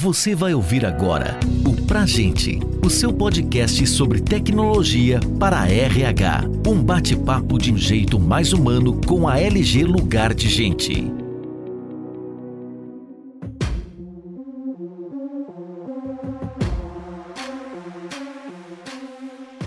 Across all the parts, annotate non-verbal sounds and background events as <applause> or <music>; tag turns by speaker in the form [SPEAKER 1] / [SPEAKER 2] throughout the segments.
[SPEAKER 1] Você vai ouvir agora o Pra Gente, o seu podcast sobre tecnologia para a RH. Um bate-papo de um jeito mais humano com a LG Lugar de Gente.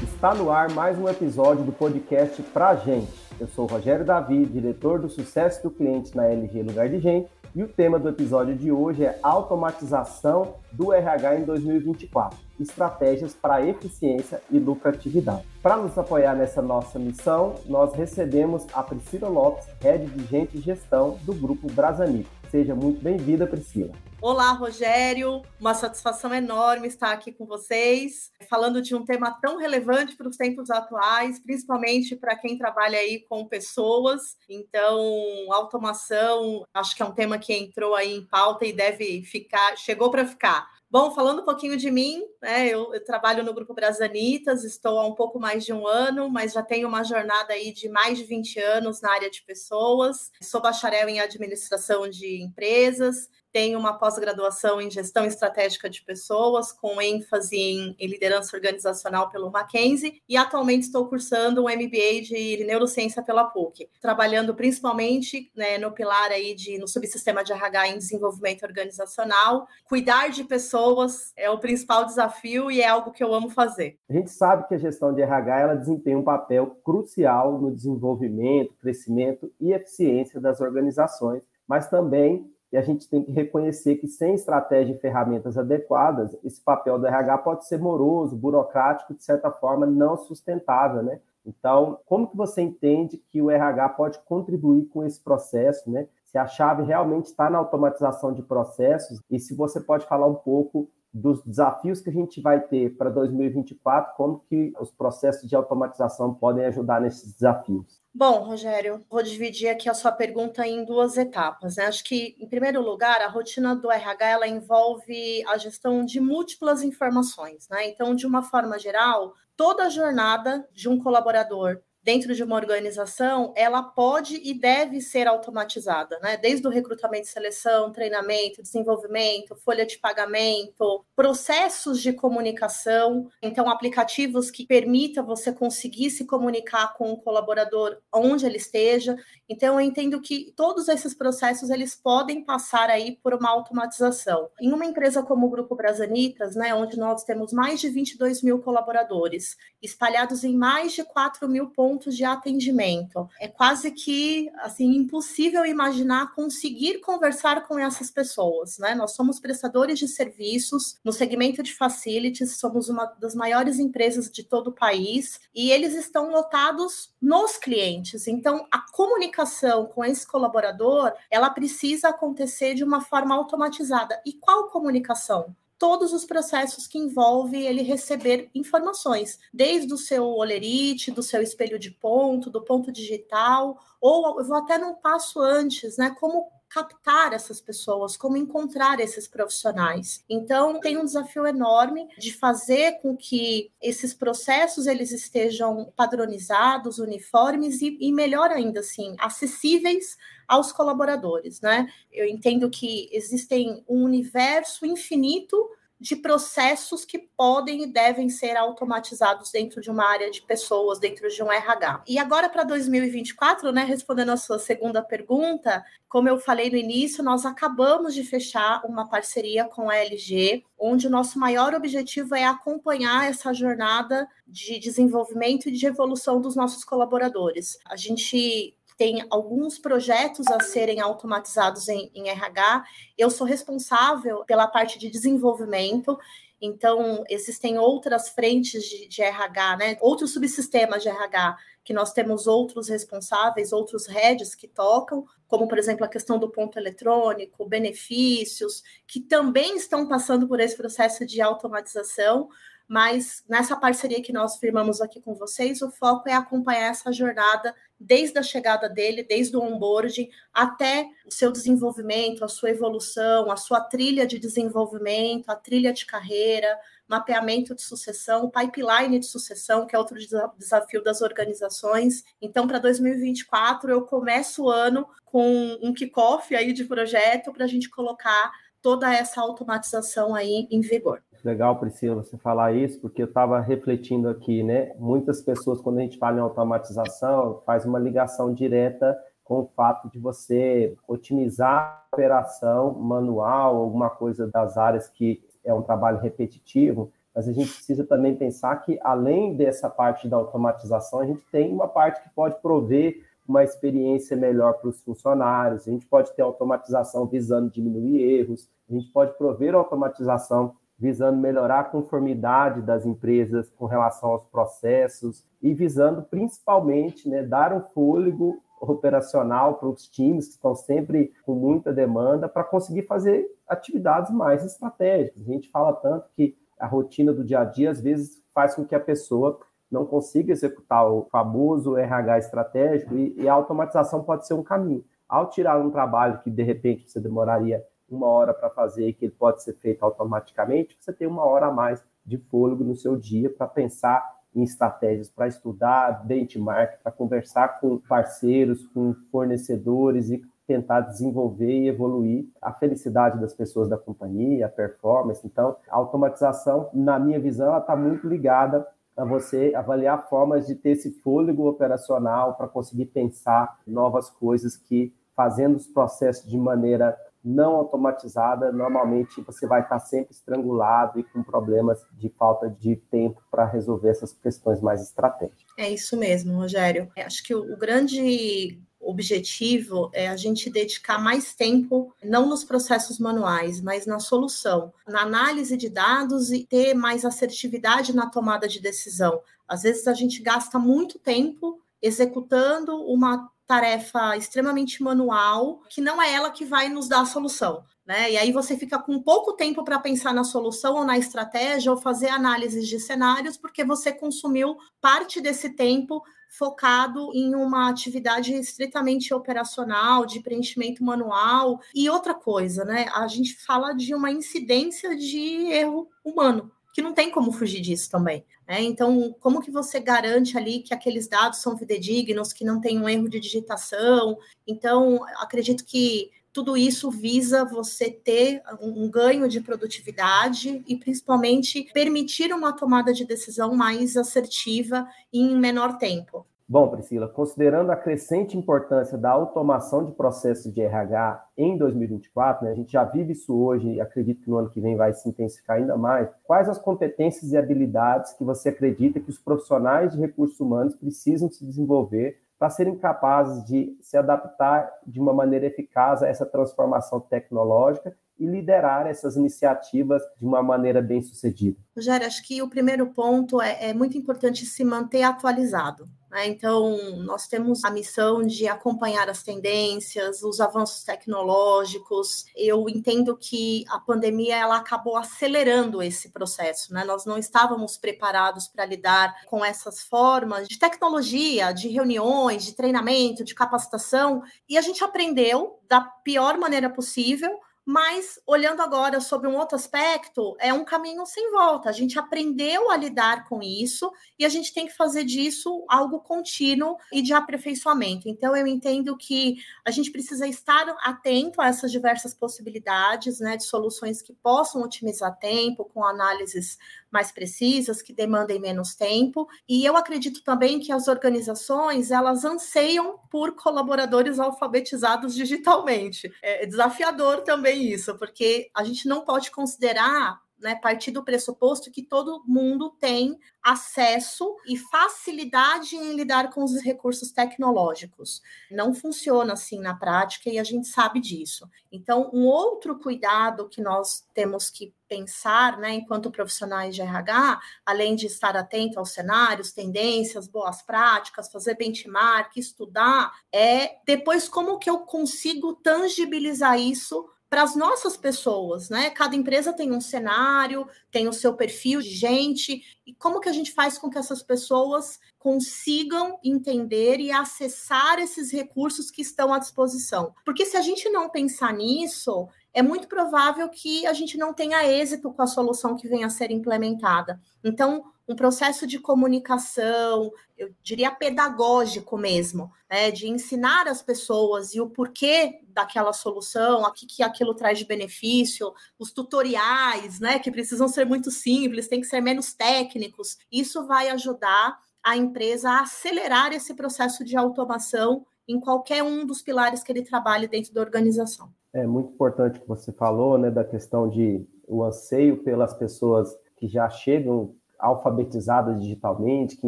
[SPEAKER 2] Está no ar mais um episódio do podcast Pra Gente. Eu sou Rogério Davi, diretor do sucesso do cliente na LG Lugar de Gente e o tema do episódio de hoje é automatização do RH em 2024, estratégias para eficiência e lucratividade. Para nos apoiar nessa nossa missão, nós recebemos a Priscila Lopes, head de gente e gestão do grupo Brasanico. Seja muito bem-vinda, Priscila.
[SPEAKER 3] Olá, Rogério. Uma satisfação enorme estar aqui com vocês, falando de um tema tão relevante para os tempos atuais, principalmente para quem trabalha aí com pessoas. Então, automação, acho que é um tema que entrou aí em pauta e deve ficar, chegou para ficar. Bom, falando um pouquinho de mim, né, eu, eu, trabalho no Grupo Brasanitas, estou há um pouco mais de um ano, mas já tenho uma jornada aí de mais de 20 anos na área de pessoas. Sou bacharel em administração de empresas, tenho uma pós-graduação em gestão estratégica de pessoas, com ênfase em, em, liderança organizacional pelo Mackenzie, e atualmente estou cursando um MBA de neurociência pela PUC, trabalhando principalmente né, no pilar aí de no subsistema de RH em desenvolvimento organizacional. Cuidar de pessoas é o principal desafio e é algo que eu amo fazer.
[SPEAKER 2] A gente sabe que a gestão de RH ela desempenha um papel crucial no desenvolvimento, crescimento e eficiência das organizações, mas também e a gente tem que reconhecer que sem estratégia e ferramentas adequadas, esse papel do RH pode ser moroso, burocrático, de certa forma não sustentável, né? Então, como que você entende que o RH pode contribuir com esse processo, né? Se a chave realmente está na automatização de processos e se você pode falar um pouco dos desafios que a gente vai ter para 2024, como que os processos de automatização podem ajudar nesses desafios.
[SPEAKER 3] Bom, Rogério, vou dividir aqui a sua pergunta em duas etapas. Né? Acho que, em primeiro lugar, a rotina do RH ela envolve a gestão de múltiplas informações. Né? Então, de uma forma geral, toda a jornada de um colaborador dentro de uma organização, ela pode e deve ser automatizada, né? Desde o recrutamento e seleção, treinamento, desenvolvimento, folha de pagamento, processos de comunicação, então aplicativos que permitam você conseguir se comunicar com o colaborador onde ele esteja. Então eu entendo que todos esses processos eles podem passar aí por uma automatização. Em uma empresa como o Grupo Brasanitas, né, onde nós temos mais de 22 mil colaboradores, espalhados em mais de 4 mil pontos pontos de atendimento. É quase que assim impossível imaginar conseguir conversar com essas pessoas, né? Nós somos prestadores de serviços no segmento de facilities, somos uma das maiores empresas de todo o país e eles estão lotados nos clientes. Então, a comunicação com esse colaborador, ela precisa acontecer de uma forma automatizada. E qual comunicação? Todos os processos que envolvem ele receber informações, desde o seu olerite, do seu espelho de ponto, do ponto digital, ou eu vou até num passo antes, né? Como captar essas pessoas, como encontrar esses profissionais. Então, tem um desafio enorme de fazer com que esses processos eles estejam padronizados, uniformes e, e melhor ainda assim, acessíveis aos colaboradores, né? Eu entendo que existem um universo infinito de processos que podem e devem ser automatizados dentro de uma área de pessoas, dentro de um RH. E agora para 2024, né, respondendo a sua segunda pergunta, como eu falei no início, nós acabamos de fechar uma parceria com a LG, onde o nosso maior objetivo é acompanhar essa jornada de desenvolvimento e de evolução dos nossos colaboradores. A gente tem alguns projetos a serem automatizados em, em RH. Eu sou responsável pela parte de desenvolvimento. Então, existem outras frentes de, de, RH, né? outros subsistemas de RH, que nós temos outros responsáveis, outros heads que tocam, como, por exemplo, a questão do ponto eletrônico, benefícios, que também estão passando por esse processo de automatização, mas nessa parceria que nós firmamos aqui com vocês, o foco é acompanhar essa jornada desde a chegada dele, desde o onboarding até o seu desenvolvimento, a sua evolução, a sua trilha de desenvolvimento, a trilha de carreira, mapeamento de sucessão, pipeline de sucessão, que é outro desafio das organizações. Então, para 2024, eu começo o ano com um kickoff aí de projeto para a gente colocar toda essa automatização aí em vigor.
[SPEAKER 2] Legal, Priscila, você falar isso, porque eu estava refletindo aqui, né? Muitas pessoas, quando a gente fala em automatização, faz uma ligação direta com o fato de você otimizar a operação manual, alguma coisa das áreas que é um trabalho repetitivo, mas a gente precisa também pensar que, além dessa parte da automatização, a gente tem uma parte que pode prover uma experiência melhor para os funcionários, a gente pode ter automatização visando diminuir erros, a gente pode prover automatização visando melhorar a conformidade das empresas com relação aos processos e visando principalmente né, dar um fôlego operacional para os times que estão sempre com muita demanda para conseguir fazer atividades mais estratégicas. A gente fala tanto que a rotina do dia a dia às vezes faz com que a pessoa não consiga executar o famoso RH estratégico e, e a automatização pode ser um caminho. Ao tirar um trabalho que de repente você demoraria uma hora para fazer que ele pode ser feito automaticamente, você tem uma hora a mais de fôlego no seu dia para pensar em estratégias para estudar benchmark, para conversar com parceiros, com fornecedores e tentar desenvolver e evoluir a felicidade das pessoas da companhia, a performance. Então, a automatização, na minha visão, ela está muito ligada a você avaliar formas de ter esse fôlego operacional para conseguir pensar novas coisas que, fazendo os processos de maneira não automatizada, normalmente você vai estar sempre estrangulado e com problemas de falta de tempo para resolver essas questões mais estratégicas.
[SPEAKER 3] É isso mesmo, Rogério. É, acho que o, o grande objetivo é a gente dedicar mais tempo, não nos processos manuais, mas na solução, na análise de dados e ter mais assertividade na tomada de decisão. Às vezes a gente gasta muito tempo executando uma tarefa extremamente manual, que não é ela que vai nos dar a solução. Né? E aí você fica com pouco tempo para pensar na solução ou na estratégia ou fazer análises de cenários, porque você consumiu parte desse tempo focado em uma atividade estritamente operacional, de preenchimento manual. E outra coisa, né? A gente fala de uma incidência de erro humano que não tem como fugir disso também. Né? Então, como que você garante ali que aqueles dados são fidedignos, que não tem um erro de digitação? Então, acredito que tudo isso visa você ter um ganho de produtividade e, principalmente, permitir uma tomada de decisão mais assertiva em menor tempo.
[SPEAKER 2] Bom, Priscila, considerando a crescente importância da automação de processos de RH em 2024, né, a gente já vive isso hoje e acredito que no ano que vem vai se intensificar ainda mais. Quais as competências e habilidades que você acredita que os profissionais de recursos humanos precisam se desenvolver para serem capazes de se adaptar de uma maneira eficaz a essa transformação tecnológica e liderar essas iniciativas de uma maneira bem sucedida?
[SPEAKER 3] Rogério, acho que o primeiro ponto é, é muito importante se manter atualizado. Né? Então, nós temos a missão de acompanhar as tendências, os avanços tecnológicos. Eu entendo que a pandemia ela acabou acelerando esse processo. Né? Nós não estávamos preparados para lidar com essas formas de tecnologia, de reuniões, de treinamento, de capacitação, e a gente aprendeu da pior maneira possível mas olhando agora sobre um outro aspecto, é um caminho sem volta. A gente aprendeu a lidar com isso e a gente tem que fazer disso algo contínuo e de aperfeiçoamento. Então, eu entendo que a gente precisa estar atento a essas diversas possibilidades né, de soluções que possam otimizar tempo, com análises mais precisas, que demandem menos tempo. E eu acredito também que as organizações elas anseiam por colaboradores alfabetizados digitalmente. É desafiador também isso, porque a gente não pode considerar né, partir do pressuposto que todo mundo tem acesso e facilidade em lidar com os recursos tecnológicos. Não funciona assim na prática e a gente sabe disso. Então, um outro cuidado que nós temos que pensar, né, enquanto profissionais de RH, além de estar atento aos cenários, tendências, boas práticas, fazer benchmark, estudar, é depois como que eu consigo tangibilizar isso para as nossas pessoas, né? Cada empresa tem um cenário, tem o seu perfil de gente, e como que a gente faz com que essas pessoas consigam entender e acessar esses recursos que estão à disposição? Porque se a gente não pensar nisso, é muito provável que a gente não tenha êxito com a solução que venha a ser implementada. Então, um processo de comunicação, eu diria pedagógico mesmo, né, de ensinar as pessoas e o porquê daquela solução, o que, que aquilo traz de benefício, os tutoriais, né, que precisam ser muito simples, tem que ser menos técnicos. Isso vai ajudar a empresa a acelerar esse processo de automação em qualquer um dos pilares que ele trabalhe dentro da organização.
[SPEAKER 2] É muito importante que você falou, né, da questão de o anseio pelas pessoas que já chegam alfabetizadas digitalmente, que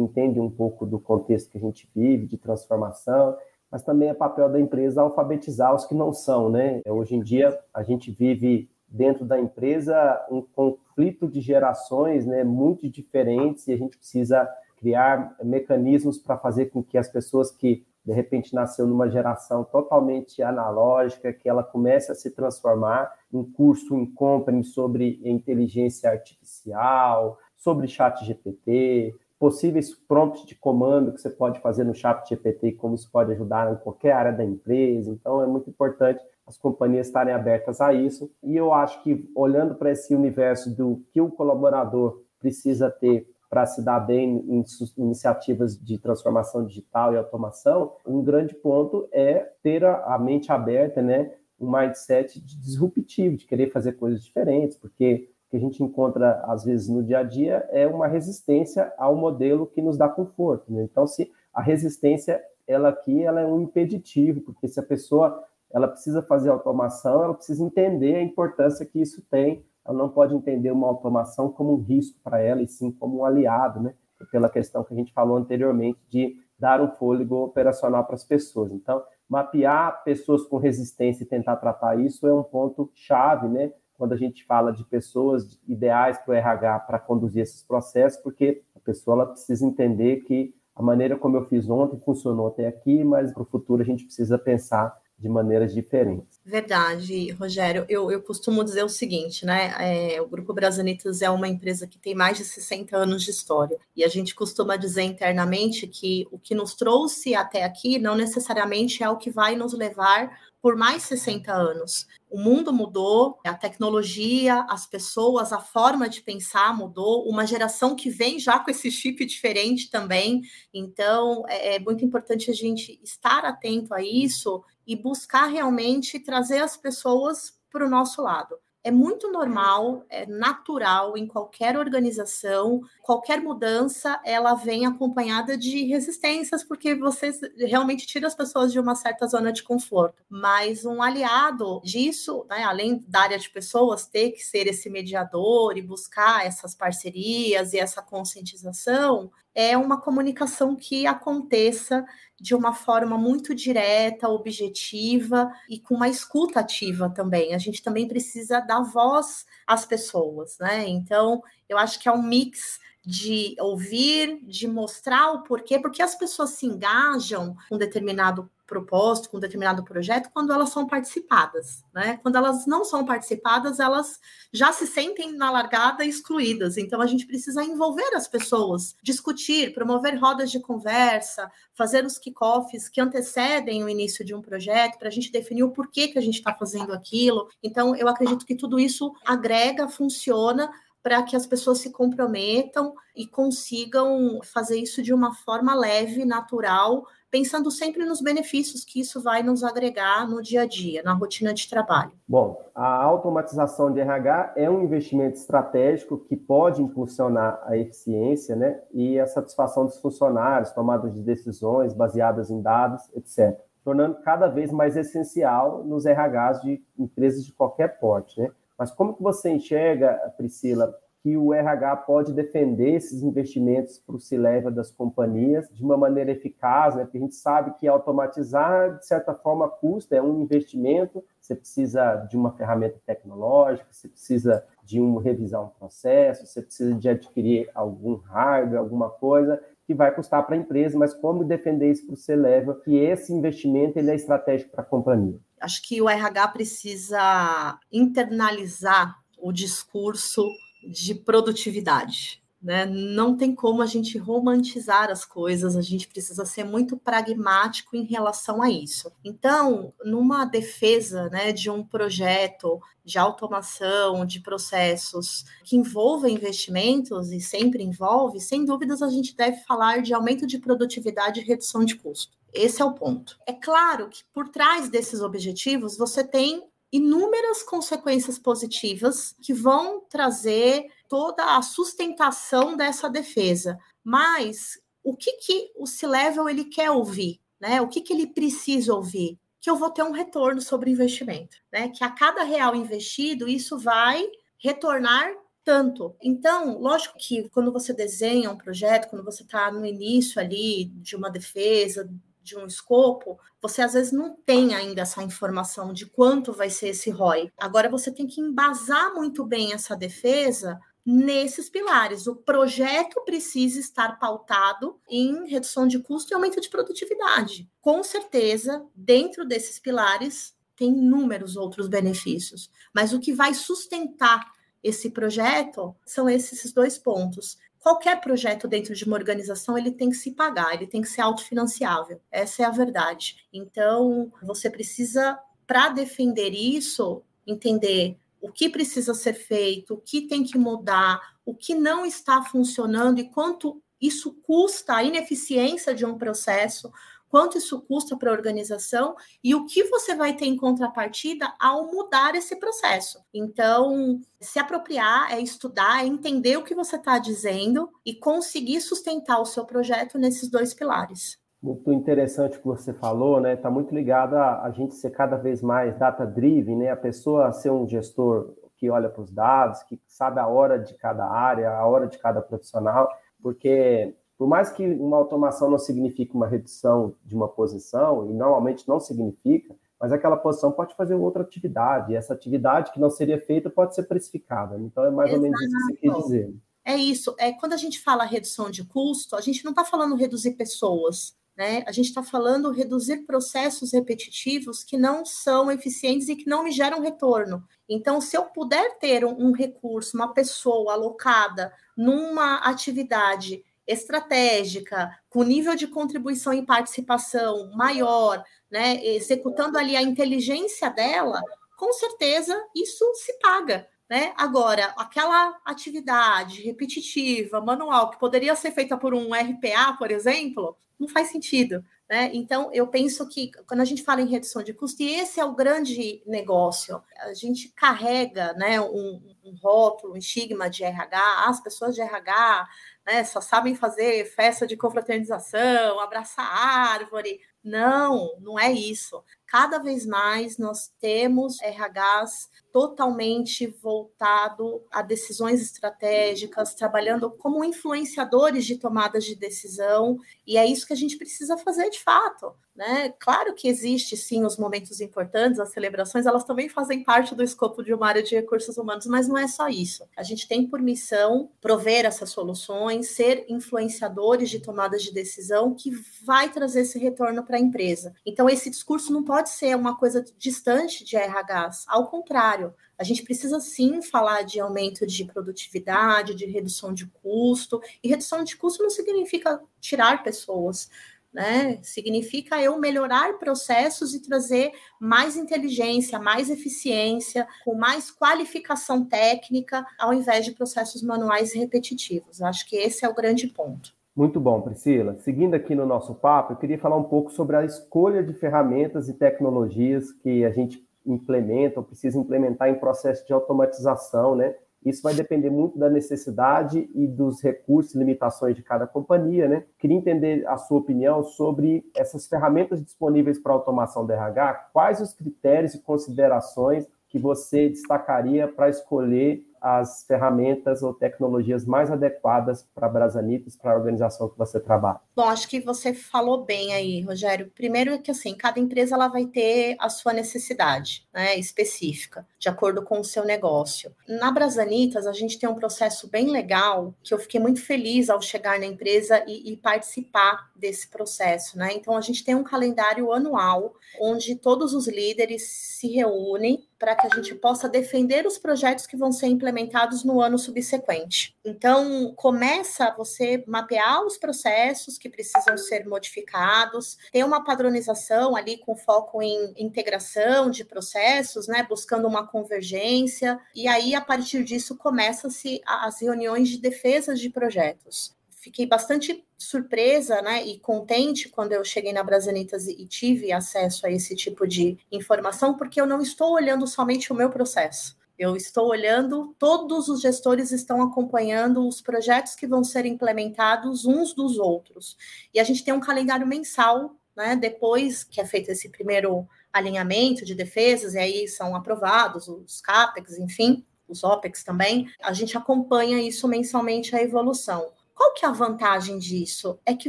[SPEAKER 2] entendem um pouco do contexto que a gente vive, de transformação, mas também é papel da empresa alfabetizar os que não são, né? Hoje em dia a gente vive dentro da empresa um conflito de gerações, né, muito diferentes e a gente precisa criar mecanismos para fazer com que as pessoas que de repente nasceu numa geração totalmente analógica, que ela comece a se transformar em curso em company sobre inteligência artificial, sobre chat GPT, possíveis prompts de comando que você pode fazer no chat GPT como isso pode ajudar em qualquer área da empresa. Então, é muito importante as companhias estarem abertas a isso. E eu acho que, olhando para esse universo do que o colaborador precisa ter para se dar bem em iniciativas de transformação digital e automação, um grande ponto é ter a, mente aberta, né? um mindset de disruptivo, de querer fazer coisas diferentes, porque o que a gente encontra, às vezes, no dia a dia é uma resistência ao modelo que nos dá conforto. Né? Então, se a resistência, ela aqui, ela é um impeditivo, porque se a pessoa ela precisa fazer automação, ela precisa entender a importância que isso tem ela não pode entender uma automação como um risco para ela, e sim como um aliado, né? Pela questão que a gente falou anteriormente de dar um fôlego operacional para as pessoas. Então, mapear pessoas com resistência e tentar tratar isso é um ponto chave, né? Quando a gente fala de pessoas ideais para o RH para conduzir esses processos, porque a pessoa ela precisa entender que a maneira como eu fiz ontem funcionou até aqui, mas para o futuro a gente precisa pensar de maneiras diferentes.
[SPEAKER 3] Verdade, Rogério. Eu, eu costumo dizer o seguinte, né? É, o Grupo Brasanitas é uma empresa que tem mais de 60 anos de história. E a gente costuma dizer internamente que o que nos trouxe até aqui não necessariamente é o que vai nos levar por mais 60 anos. O mundo mudou, a tecnologia, as pessoas, a forma de pensar mudou, uma geração que vem já com esse chip diferente também. Então, é, é muito importante a gente estar atento a isso e buscar realmente trazer as pessoas para o nosso lado. É muito normal, é natural em qualquer organização, qualquer mudança, ela vem acompanhada de resistências, porque você realmente tira as pessoas de uma certa zona de conforto. Mas um aliado disso, né, além da área de pessoas ter que ser esse mediador e buscar essas parcerias e essa conscientização, é uma comunicação que aconteça de uma forma muito direta, objetiva e com uma escuta ativa também. A gente também precisa dar voz às pessoas, né? Então, eu acho que é um mix de ouvir, de mostrar o porquê, porque as pessoas se engajam com determinado propósito, com determinado projeto, quando elas são participadas, né? Quando elas não são participadas, elas já se sentem na largada excluídas. Então a gente precisa envolver as pessoas, discutir, promover rodas de conversa, fazer os kickoffs que antecedem o início de um projeto para a gente definir o porquê que a gente está fazendo aquilo. Então eu acredito que tudo isso agrega, funciona para que as pessoas se comprometam e consigam fazer isso de uma forma leve, natural, pensando sempre nos benefícios que isso vai nos agregar no dia a dia, na rotina de trabalho.
[SPEAKER 2] Bom, a automatização de RH é um investimento estratégico que pode impulsionar a eficiência né, e a satisfação dos funcionários, tomada de decisões baseadas em dados, etc., tornando cada vez mais essencial nos RHs de empresas de qualquer porte. Né? Mas como que você enxerga, Priscila, que o RH pode defender esses investimentos para o C-Level das companhias de uma maneira eficaz, né? porque a gente sabe que automatizar, de certa forma, custa, é um investimento, você precisa de uma ferramenta tecnológica, você precisa de um, revisar um processo, você precisa de adquirir algum hardware, alguma coisa, que vai custar para a empresa, mas como defender isso para o C-Level, que esse investimento ele é estratégico para a companhia?
[SPEAKER 3] Acho que o RH precisa internalizar o discurso de produtividade. né? Não tem como a gente romantizar as coisas, a gente precisa ser muito pragmático em relação a isso. Então, numa defesa né, de um projeto de automação de processos que envolva investimentos e sempre envolve, sem dúvidas a gente deve falar de aumento de produtividade e redução de custo. Esse é o ponto. É claro que por trás desses objetivos você tem inúmeras consequências positivas que vão trazer toda a sustentação dessa defesa. Mas o que, que o C-Level ele quer ouvir? Né? O que, que ele precisa ouvir? Que eu vou ter um retorno sobre investimento. Né? Que a cada real investido, isso vai retornar tanto. Então, lógico que quando você desenha um projeto, quando você está no início ali de uma defesa, de um escopo, você às vezes não tem ainda essa informação de quanto vai ser esse ROI. Agora você tem que embasar muito bem essa defesa nesses pilares. O projeto precisa estar pautado em redução de custo e aumento de produtividade. Com certeza, dentro desses pilares, tem inúmeros outros benefícios, mas o que vai sustentar esse projeto são esses dois pontos qualquer projeto dentro de uma organização ele tem que se pagar, ele tem que ser autofinanciável. Essa é a verdade. Então, você precisa, para defender isso, entender o que precisa ser feito, o que tem que mudar, o que não está funcionando e quanto isso custa a ineficiência de um processo, quanto isso custa para a organização e o que você vai ter em contrapartida ao mudar esse processo. Então, se apropriar é estudar, é entender o que você está dizendo e conseguir sustentar o seu projeto nesses dois pilares.
[SPEAKER 2] Muito interessante o que você falou, né? Está muito ligado a, a gente ser cada vez mais data-driven, né? A pessoa ser um gestor que olha para os dados, que sabe a hora de cada área, a hora de cada profissional, porque por mais que uma automação não signifique uma redução de uma posição, e normalmente não significa, mas aquela posição pode fazer outra atividade, e essa atividade que não seria feita pode ser precificada. Então, é mais Exato. ou menos isso que você quer dizer.
[SPEAKER 3] É isso. É, quando a gente fala redução de custo, a gente não está falando reduzir pessoas, né? A gente está falando reduzir processos repetitivos que não são eficientes e que não me geram retorno. Então, se eu puder ter um, um recurso, uma pessoa alocada numa atividade estratégica, com nível de contribuição e participação maior, né, executando ali a inteligência dela, com certeza isso se paga. Né? Agora, aquela atividade repetitiva, manual, que poderia ser feita por um RPA, por exemplo, não faz sentido. Né? Então, eu penso que quando a gente fala em redução de custo, e esse é o grande negócio, a gente carrega né, um, um rótulo, um estigma de RH, as pessoas de RH né, só sabem fazer festa de confraternização, abraçar árvore. Não, não é isso. Cada vez mais nós temos RHs totalmente voltado a decisões estratégicas, trabalhando como influenciadores de tomadas de decisão, e é isso que a gente precisa fazer de fato. Né? Claro que existe sim os momentos importantes, as celebrações, elas também fazem parte do escopo de uma área de recursos humanos, mas não é só isso. A gente tem por missão prover essas soluções, ser influenciadores de tomadas de decisão que vai trazer esse retorno para a empresa. Então, esse discurso não pode ser uma coisa distante de RHs, ao contrário a gente precisa sim falar de aumento de produtividade, de redução de custo, e redução de custo não significa tirar pessoas, né? Significa eu melhorar processos e trazer mais inteligência, mais eficiência, com mais qualificação técnica, ao invés de processos manuais repetitivos. Acho que esse é o grande ponto.
[SPEAKER 2] Muito bom, Priscila. Seguindo aqui no nosso papo, eu queria falar um pouco sobre a escolha de ferramentas e tecnologias que a gente implementa ou precisa implementar em processo de automatização, né? Isso vai depender muito da necessidade e dos recursos e limitações de cada companhia, né? Queria entender a sua opinião sobre essas ferramentas disponíveis para automação do RH, quais os critérios e considerações que você destacaria para escolher as ferramentas ou tecnologias mais adequadas para a Brasanitas, para a organização que você trabalha?
[SPEAKER 3] Bom, acho que você falou bem aí, Rogério. Primeiro é que assim, cada empresa ela vai ter a sua necessidade, né, específica, de acordo com o seu negócio. Na Brasanitas, a gente tem um processo bem legal que eu fiquei muito feliz ao chegar na empresa e, e participar desse processo, né? Então a gente tem um calendário anual onde todos os líderes se reúnem para que a gente possa defender os projetos que vão ser implementados no ano subsequente. Então, começa você mapear os processos que precisam ser modificados, ter uma padronização ali com foco em integração de processos, né, buscando uma convergência, e aí a partir disso começa-se as reuniões de defesa de projetos fiquei bastante surpresa né, e contente quando eu cheguei na Brasanitas e tive acesso a esse tipo de informação, porque eu não estou olhando somente o meu processo. Eu estou olhando, todos os gestores estão acompanhando os projetos que vão ser implementados uns dos outros. E a gente tem um calendário mensal, né? Depois que é feito esse primeiro alinhamento de defesas, e aí são aprovados os CAPEX, enfim, os OPEX também, a gente acompanha isso mensalmente a evolução. Qual que é a vantagem disso? É que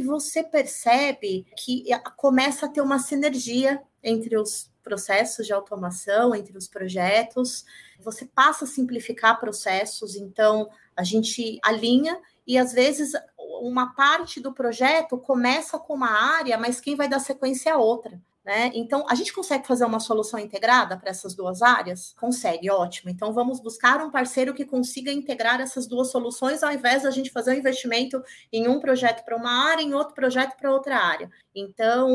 [SPEAKER 3] você percebe que começa a ter uma sinergia entre os processos de automação, entre os projetos. Você passa a simplificar processos, então a gente alinha e às vezes uma parte do projeto começa com uma área, mas quem vai dar sequência é outra. Né? Então, a gente consegue fazer uma solução integrada para essas duas áreas? Consegue, ótimo. Então, vamos buscar um parceiro que consiga integrar essas duas soluções, ao invés da gente fazer um investimento em um projeto para uma área, em outro projeto para outra área. Então,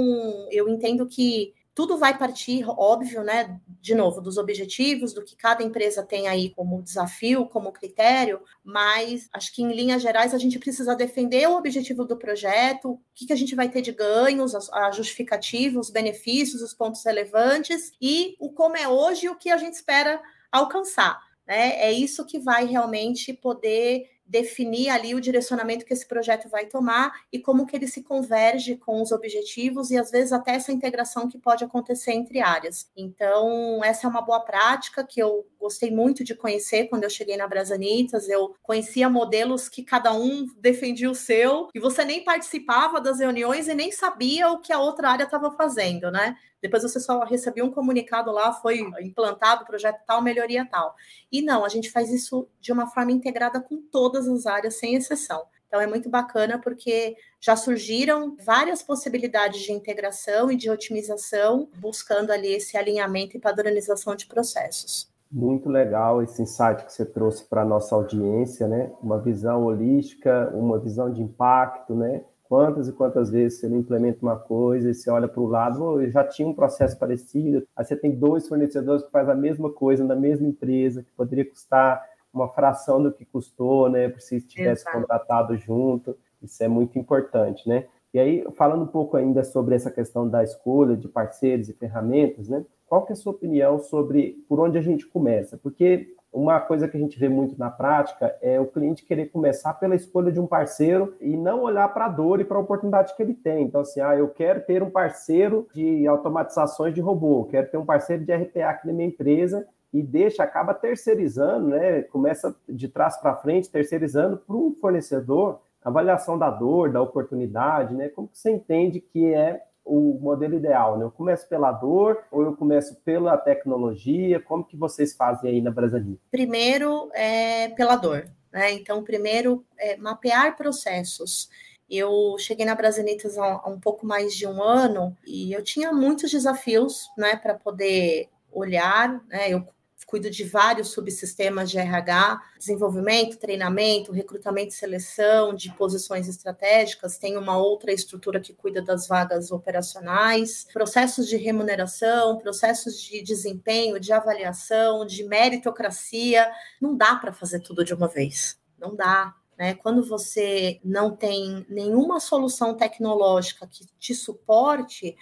[SPEAKER 3] eu entendo que tudo vai partir, óbvio, né? De novo, dos objetivos, do que cada empresa tem aí como desafio, como critério, mas acho que em linhas gerais a gente precisa defender o objetivo do projeto, o que, que a gente vai ter de ganhos, a justificativa, os benefícios, os pontos relevantes e o como é hoje e o que a gente espera alcançar. Né? É isso que vai realmente poder definir ali o direcionamento que esse projeto vai tomar e como que ele se converge com os objetivos e às vezes até essa integração que pode acontecer entre áreas. Então, essa é uma boa prática que eu gostei muito de conhecer quando eu cheguei na Brasanitas. Eu conhecia modelos que cada um defendia o seu e você nem participava das reuniões e nem sabia o que a outra área estava fazendo, né? Depois você só recebia um comunicado lá, foi implantado o projeto tal, melhoria tal. E não, a gente faz isso de uma forma integrada com todas as áreas, sem exceção. Então é muito bacana porque já surgiram várias possibilidades de integração e de otimização, buscando ali esse alinhamento e padronização de processos.
[SPEAKER 2] Muito legal esse insight que você trouxe para a nossa audiência, né? Uma visão holística, uma visão de impacto, né? Quantas e quantas vezes você não implementa uma coisa e você olha para o lado, oh, já tinha um processo parecido, aí você tem dois fornecedores que fazem a mesma coisa na mesma empresa, que poderia custar uma fração do que custou, né? Se tivesse Exato. contratado junto, isso é muito importante, né? E aí, falando um pouco ainda sobre essa questão da escolha de parceiros e ferramentas, né? Qual que é a sua opinião sobre por onde a gente começa? Porque uma coisa que a gente vê muito na prática é o cliente querer começar pela escolha de um parceiro e não olhar para a dor e para a oportunidade que ele tem. Então, assim, ah, eu quero ter um parceiro de automatizações de robô, quero ter um parceiro de RPA aqui na minha empresa e deixa, acaba terceirizando, né? Começa de trás para frente, terceirizando para um fornecedor avaliação da dor, da oportunidade, né? Como que você entende que é o modelo ideal, né? Eu começo pela dor ou eu começo pela tecnologia? Como que vocês fazem aí na Brasilia?
[SPEAKER 3] Primeiro é pela dor, né? Então, primeiro é mapear processos. Eu cheguei na Brasilitas há um pouco mais de um ano e eu tinha muitos desafios, né, para poder olhar, né? Eu cuido de vários subsistemas de RH, desenvolvimento, treinamento, recrutamento e seleção de posições estratégicas, tem uma outra estrutura que cuida das vagas operacionais, processos de remuneração, processos de desempenho, de avaliação, de meritocracia. Não dá para fazer tudo de uma vez. Não dá. Né? Quando você não tem nenhuma solução tecnológica que te suporte,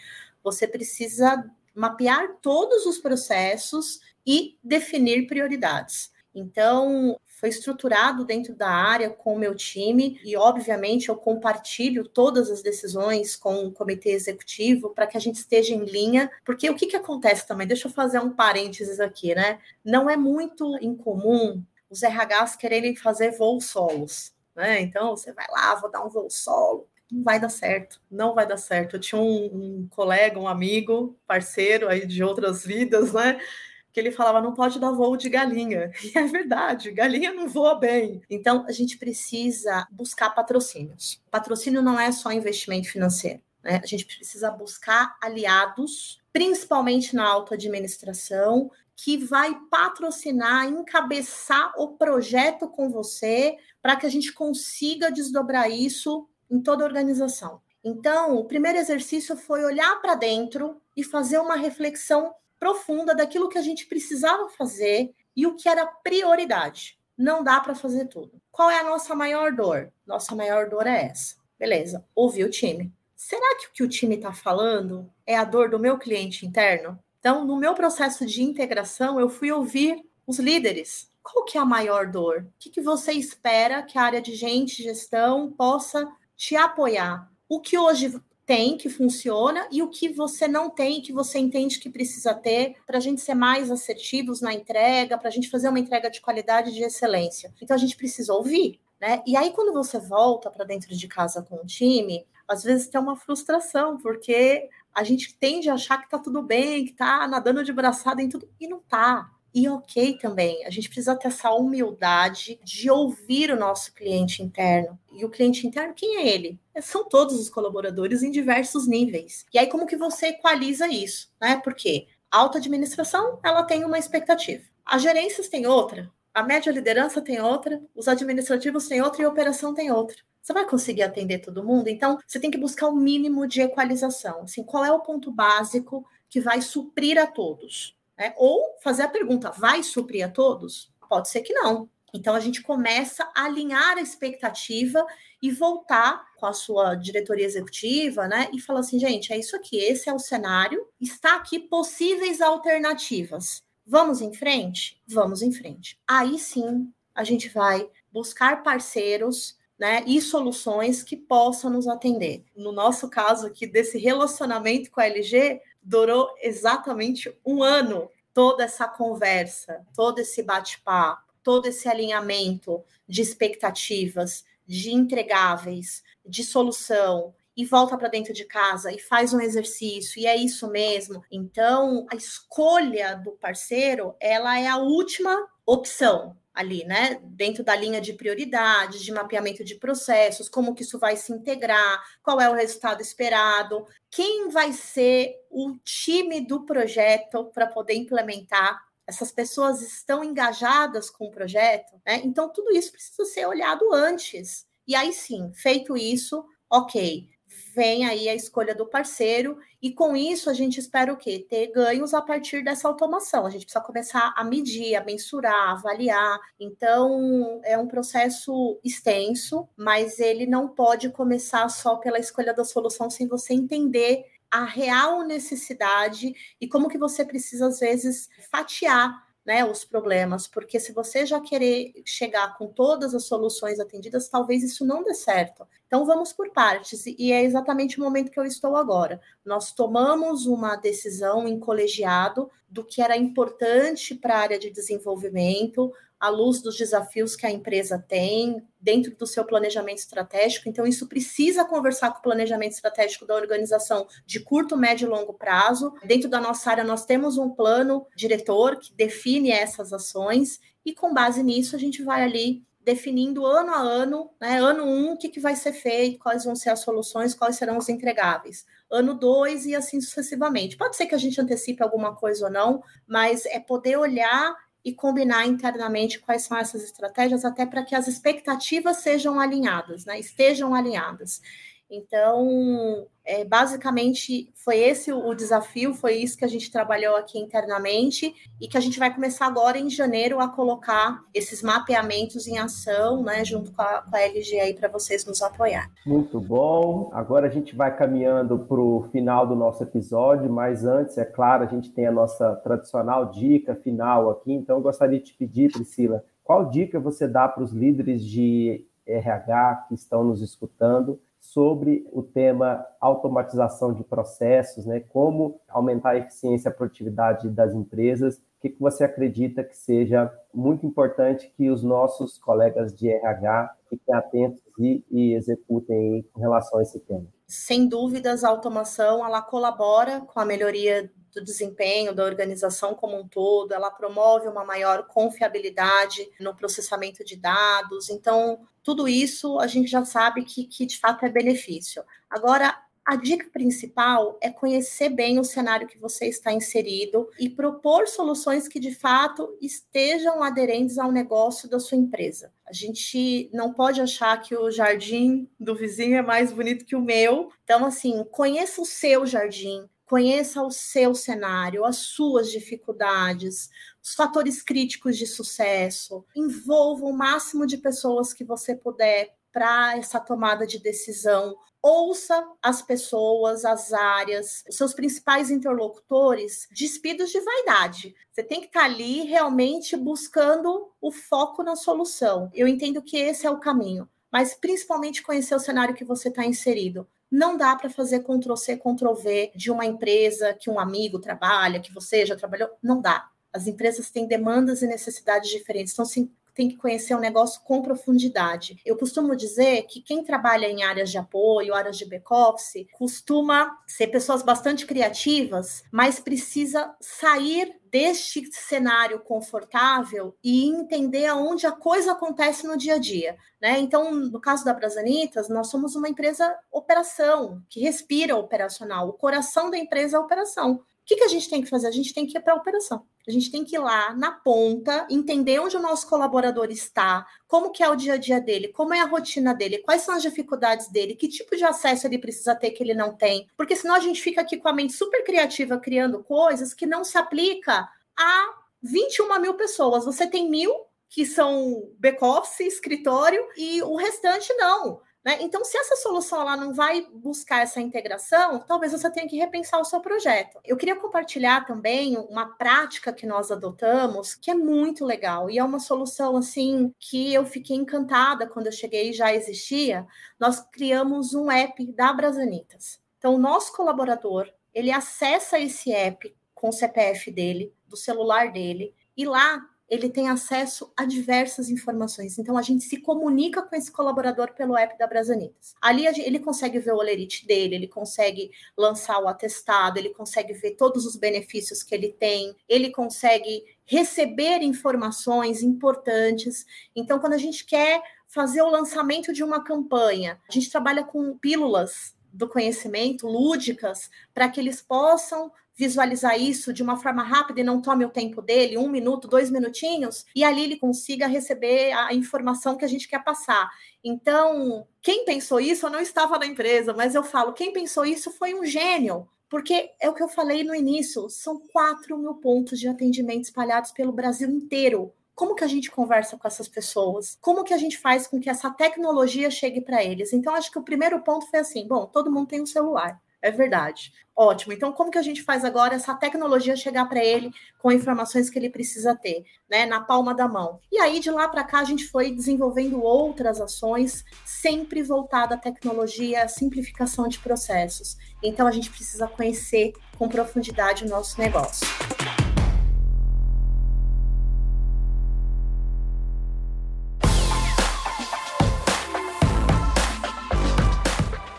[SPEAKER 3] você precisa mapear todos os processos e definir prioridades. Então, foi estruturado dentro da área com o meu time e, obviamente, eu compartilho todas as decisões com o comitê executivo para que a gente esteja em linha, porque o que, que acontece também? Deixa eu fazer um parênteses aqui, né? Não é muito incomum os RHs quererem fazer voos solos, né? Então, você vai lá, vou dar um voo solo, não vai dar certo, não vai dar certo. Eu tinha um, um, colega, um amigo, parceiro aí de outras vidas, né? Que ele falava não pode dar voo de galinha. <laughs> E é verdade, galinha não voa bem. Então a gente precisa buscar patrocínios. Patrocínio não é só investimento financeiro. Né? A gente precisa buscar aliados, principalmente na autoadministração, que vai patrocinar, encabeçar o projeto com você para que a gente consiga desdobrar isso em toda a organização. Então, o primeiro exercício foi olhar para dentro e fazer uma reflexão profunda daquilo que a gente precisava fazer e o que era prioridade. Não dá para fazer tudo. Qual é a nossa maior dor? Nossa maior dor é essa. Beleza, ouvir o time. Será que o que o time está falando é a dor do meu cliente interno? Então, no meu processo de integração, eu fui ouvir os líderes. Qual que é a maior dor? O que, que você espera que a área de gente, gestão, possa te apoiar? O que hoje tem que funciona e o que você não tem que você entende que precisa ter para a gente ser mais assertivos na entrega, para a gente fazer uma entrega de qualidade e de excelência. Então a gente precisa ouvir, né? E aí quando você volta para dentro de casa com o time, às vezes tem uma frustração, porque a gente tende a achar que tá tudo bem, que tá nadando de braçada em tudo, e não tá. E ok também, a gente precisa ter essa humildade de ouvir o nosso cliente interno. E o cliente interno, quem é ele? São todos os colaboradores em diversos níveis. E aí, como que você equaliza isso? Né? Porque a alta administração, ela tem uma expectativa. As gerências têm outra, a média liderança tem outra, os administrativos têm outra e a operação tem outra. Você vai conseguir atender todo mundo? Então, você tem que buscar o mínimo de equalização. Assim, qual é o ponto básico que vai suprir a todos? Né? Ou fazer a pergunta: vai suprir a todos? Pode ser que não. Então a gente começa a alinhar a expectativa e voltar com a sua diretoria executiva, né? E falar assim, gente, é isso aqui, esse é o cenário, está aqui possíveis alternativas. Vamos em frente? Vamos em frente. Aí sim a gente vai buscar parceiros né, e soluções que possam nos atender. No nosso caso aqui, desse relacionamento com a LG, durou exatamente um ano toda essa conversa, todo esse bate-papo, todo esse alinhamento de expectativas, de entregáveis, de solução, e volta para dentro de casa e faz um exercício, e é isso mesmo. Então, a escolha do parceiro, ela é a última opção ali, né? Dentro da linha de prioridades, de mapeamento de processos, como que isso vai se integrar, qual é o resultado esperado, quem vai ser o time do projeto para poder implementar. Essas pessoas estão engajadas com o projeto, né? Então tudo isso precisa ser olhado antes. E aí sim, feito isso, ok, vem aí a escolha do parceiro, e com isso a gente espera o quê? Ter ganhos a partir dessa automação. A gente precisa começar a medir, a mensurar, a avaliar. Então, é um processo extenso, mas ele não pode começar só pela escolha da solução sem você entender a real necessidade e como que você precisa, às vezes, fatiar né, os problemas, porque se você já querer chegar com todas as soluções atendidas, talvez isso não dê certo. Então vamos por partes, e é exatamente o momento que eu estou agora. Nós tomamos uma decisão em colegiado do que era importante para a área de desenvolvimento, à luz dos desafios que a empresa tem dentro do seu planejamento estratégico. Então, isso precisa conversar com o planejamento estratégico da organização de curto, médio e longo prazo. Dentro da nossa área, nós temos um plano diretor que define essas ações, e com base nisso, a gente vai ali definindo ano a ano, né? Ano um, o que, que vai ser feito, quais vão ser as soluções, quais serão os entregáveis. Ano dois e assim sucessivamente. Pode ser que a gente antecipe alguma coisa ou não, mas é poder olhar e combinar internamente quais são essas estratégias, até para que as expectativas sejam alinhadas, né? estejam alinhadas. Então, é, basicamente, foi esse o, desafio, foi isso que a gente trabalhou aqui internamente e que a gente vai começar agora em janeiro a colocar esses mapeamentos em ação, né, junto com a, com a LG aí para vocês nos apoiar.
[SPEAKER 2] Muito bom. Agora a gente vai caminhando para o final do nosso episódio, mas antes, é claro, a gente tem a nossa tradicional dica final aqui, então eu gostaria de te pedir, Priscila, qual dica você dá para os líderes de RH que estão nos escutando sobre o tema automatização de processos, né? Como aumentar a eficiência e a produtividade das empresas. O que, você acredita que seja muito importante que os nossos colegas de RH fiquem atentos e, e executem com relação a esse tema?
[SPEAKER 3] Sem dúvidas, a automação ela colabora com a melhoria do desempenho da organização como um todo, ela promove uma maior confiabilidade no processamento de dados. Então, tudo isso a gente já sabe que, que de fato é benefício. Agora, a dica principal é conhecer bem o cenário que você está inserido e propor soluções que de fato estejam aderentes ao negócio da sua empresa. A gente não pode achar que o jardim do vizinho é mais bonito que o meu. Então, assim, conheça o seu jardim, conheça o seu cenário, as suas dificuldades, os fatores críticos de sucesso, envolva o máximo de pessoas que você puder para essa tomada de decisão ouça as pessoas, as áreas, os seus principais interlocutores, despidos de vaidade. Você tem que estar tá ali realmente buscando o foco na solução. Eu entendo que esse é o caminho, mas principalmente conhecer o cenário que você está inserido. Não dá para fazer Ctrl-C, Ctrl-V de uma empresa que um amigo trabalha, que você já trabalhou. Não dá. As empresas têm demandas e necessidades diferentes. Então, sim, tem que conhecer o negócio com profundidade. Eu costumo dizer que quem trabalha em áreas de apoio, áreas de back-office, costuma ser pessoas bastante criativas, mas precisa sair deste cenário confortável e entender aonde a coisa acontece no dia a dia. Né? Então, no caso da Brasanitas, nós somos uma empresa operação, que respira operacional. O coração da empresa é a operação que, que a gente tem que fazer? A gente tem que ir para a operação. A gente tem que ir lá na ponta, entender onde o nosso colaborador está, como que é o dia a dia dele, como é a rotina dele, quais são as dificuldades dele, que tipo de acesso ele precisa ter que ele não tem. Porque senão a gente fica aqui com a mente super criativa criando coisas que não se aplica a 21 mil pessoas. Você tem mil que são back-office, escritório, e o restante não. Né? Então, se essa solução lá não vai buscar essa integração, talvez você tenha que repensar o seu projeto. Eu queria compartilhar também uma prática que nós adotamos, que é muito legal, e é uma solução assim que eu fiquei encantada quando eu cheguei já existia. Nós criamos um app da Brasanitas. Então, o nosso colaborador, ele acessa esse app com o CPF dele, do celular dele, e lá ele tem acesso a diversas informações. Então, a gente se comunica com esse colaborador pelo app da Brasanitas. Ali, ele consegue ver o olerite dele, ele consegue lançar o atestado, ele consegue ver todos os benefícios que ele tem, ele consegue receber informações importantes. Então, quando a gente quer fazer o lançamento de uma campanha, a gente trabalha com pílulas do conhecimento, lúdicas, para que eles possam visualizar isso de uma forma rápida e não tome o tempo dele, um minuto, dois minutinhos, e ali ele consiga receber a informação que a gente quer passar. Então, quem pensou isso, eu não estava na empresa, mas eu falo, quem pensou isso foi um gênio, porque é o que eu falei no início, são 4 mil pontos de atendimento espalhados pelo Brasil inteiro. Como que a gente conversa com essas pessoas? Como que a gente faz com que essa tecnologia chegue para eles? Então, acho que o primeiro ponto foi assim: bom, todo mundo tem um celular. É verdade. Ótimo. Então, como que a gente faz agora essa tecnologia chegar para ele com informações que ele precisa ter, né, na palma da mão? E aí, de lá para cá, a gente foi desenvolvendo outras ações, sempre voltada à tecnologia, à simplificação de processos. Então, a gente precisa conhecer com profundidade o nosso negócio.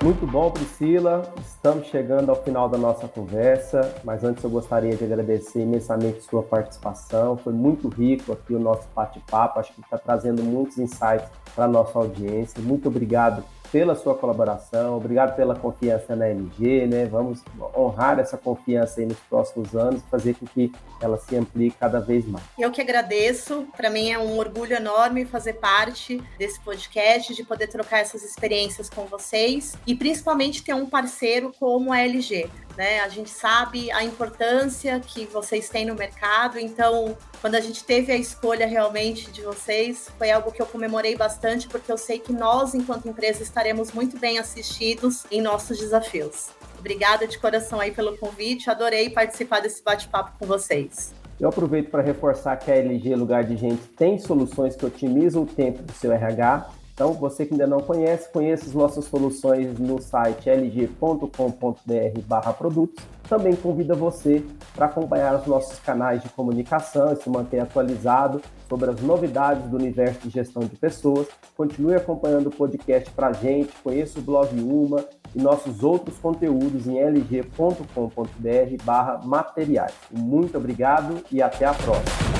[SPEAKER 2] Muito bom, Priscila. Estamos chegando ao final da nossa conversa, mas antes eu gostaria de agradecer imensamente sua participação. Foi muito rico aqui o nosso bate-papo. Acho que está trazendo muitos insights para a nossa audiência. Muito obrigado pela sua colaboração, obrigado pela confiança na LG, né? Vamos honrar essa confiança aí nos próximos anos, fazer com que ela se amplie cada vez mais.
[SPEAKER 3] Eu que agradeço, para mim é um orgulho enorme fazer parte desse podcast, de poder trocar essas experiências com vocês e principalmente ter um parceiro como a LG. Né? A gente sabe a importância que vocês têm no mercado, então quando a gente teve a escolha realmente de vocês, foi algo que eu comemorei bastante, porque eu sei que nós, enquanto empresa, estaremos muito bem assistidos em nossos desafios. Obrigada de coração aí pelo convite, adorei participar desse bate-papo com vocês.
[SPEAKER 2] Eu aproveito para reforçar que a LG Lugar de Gente tem soluções que otimizam o tempo do seu RH então, você que ainda não conhece, conheça as nossas soluções no site lg.com.br/produtos. Também convida você para acompanhar os nossos canais de comunicação e se manter atualizado sobre as novidades do universo de gestão de pessoas. Continue acompanhando o podcast para a gente, conheça o blog Uma, e nossos outros conteúdos em lg.com.br materiais. Muito obrigado e até a próxima.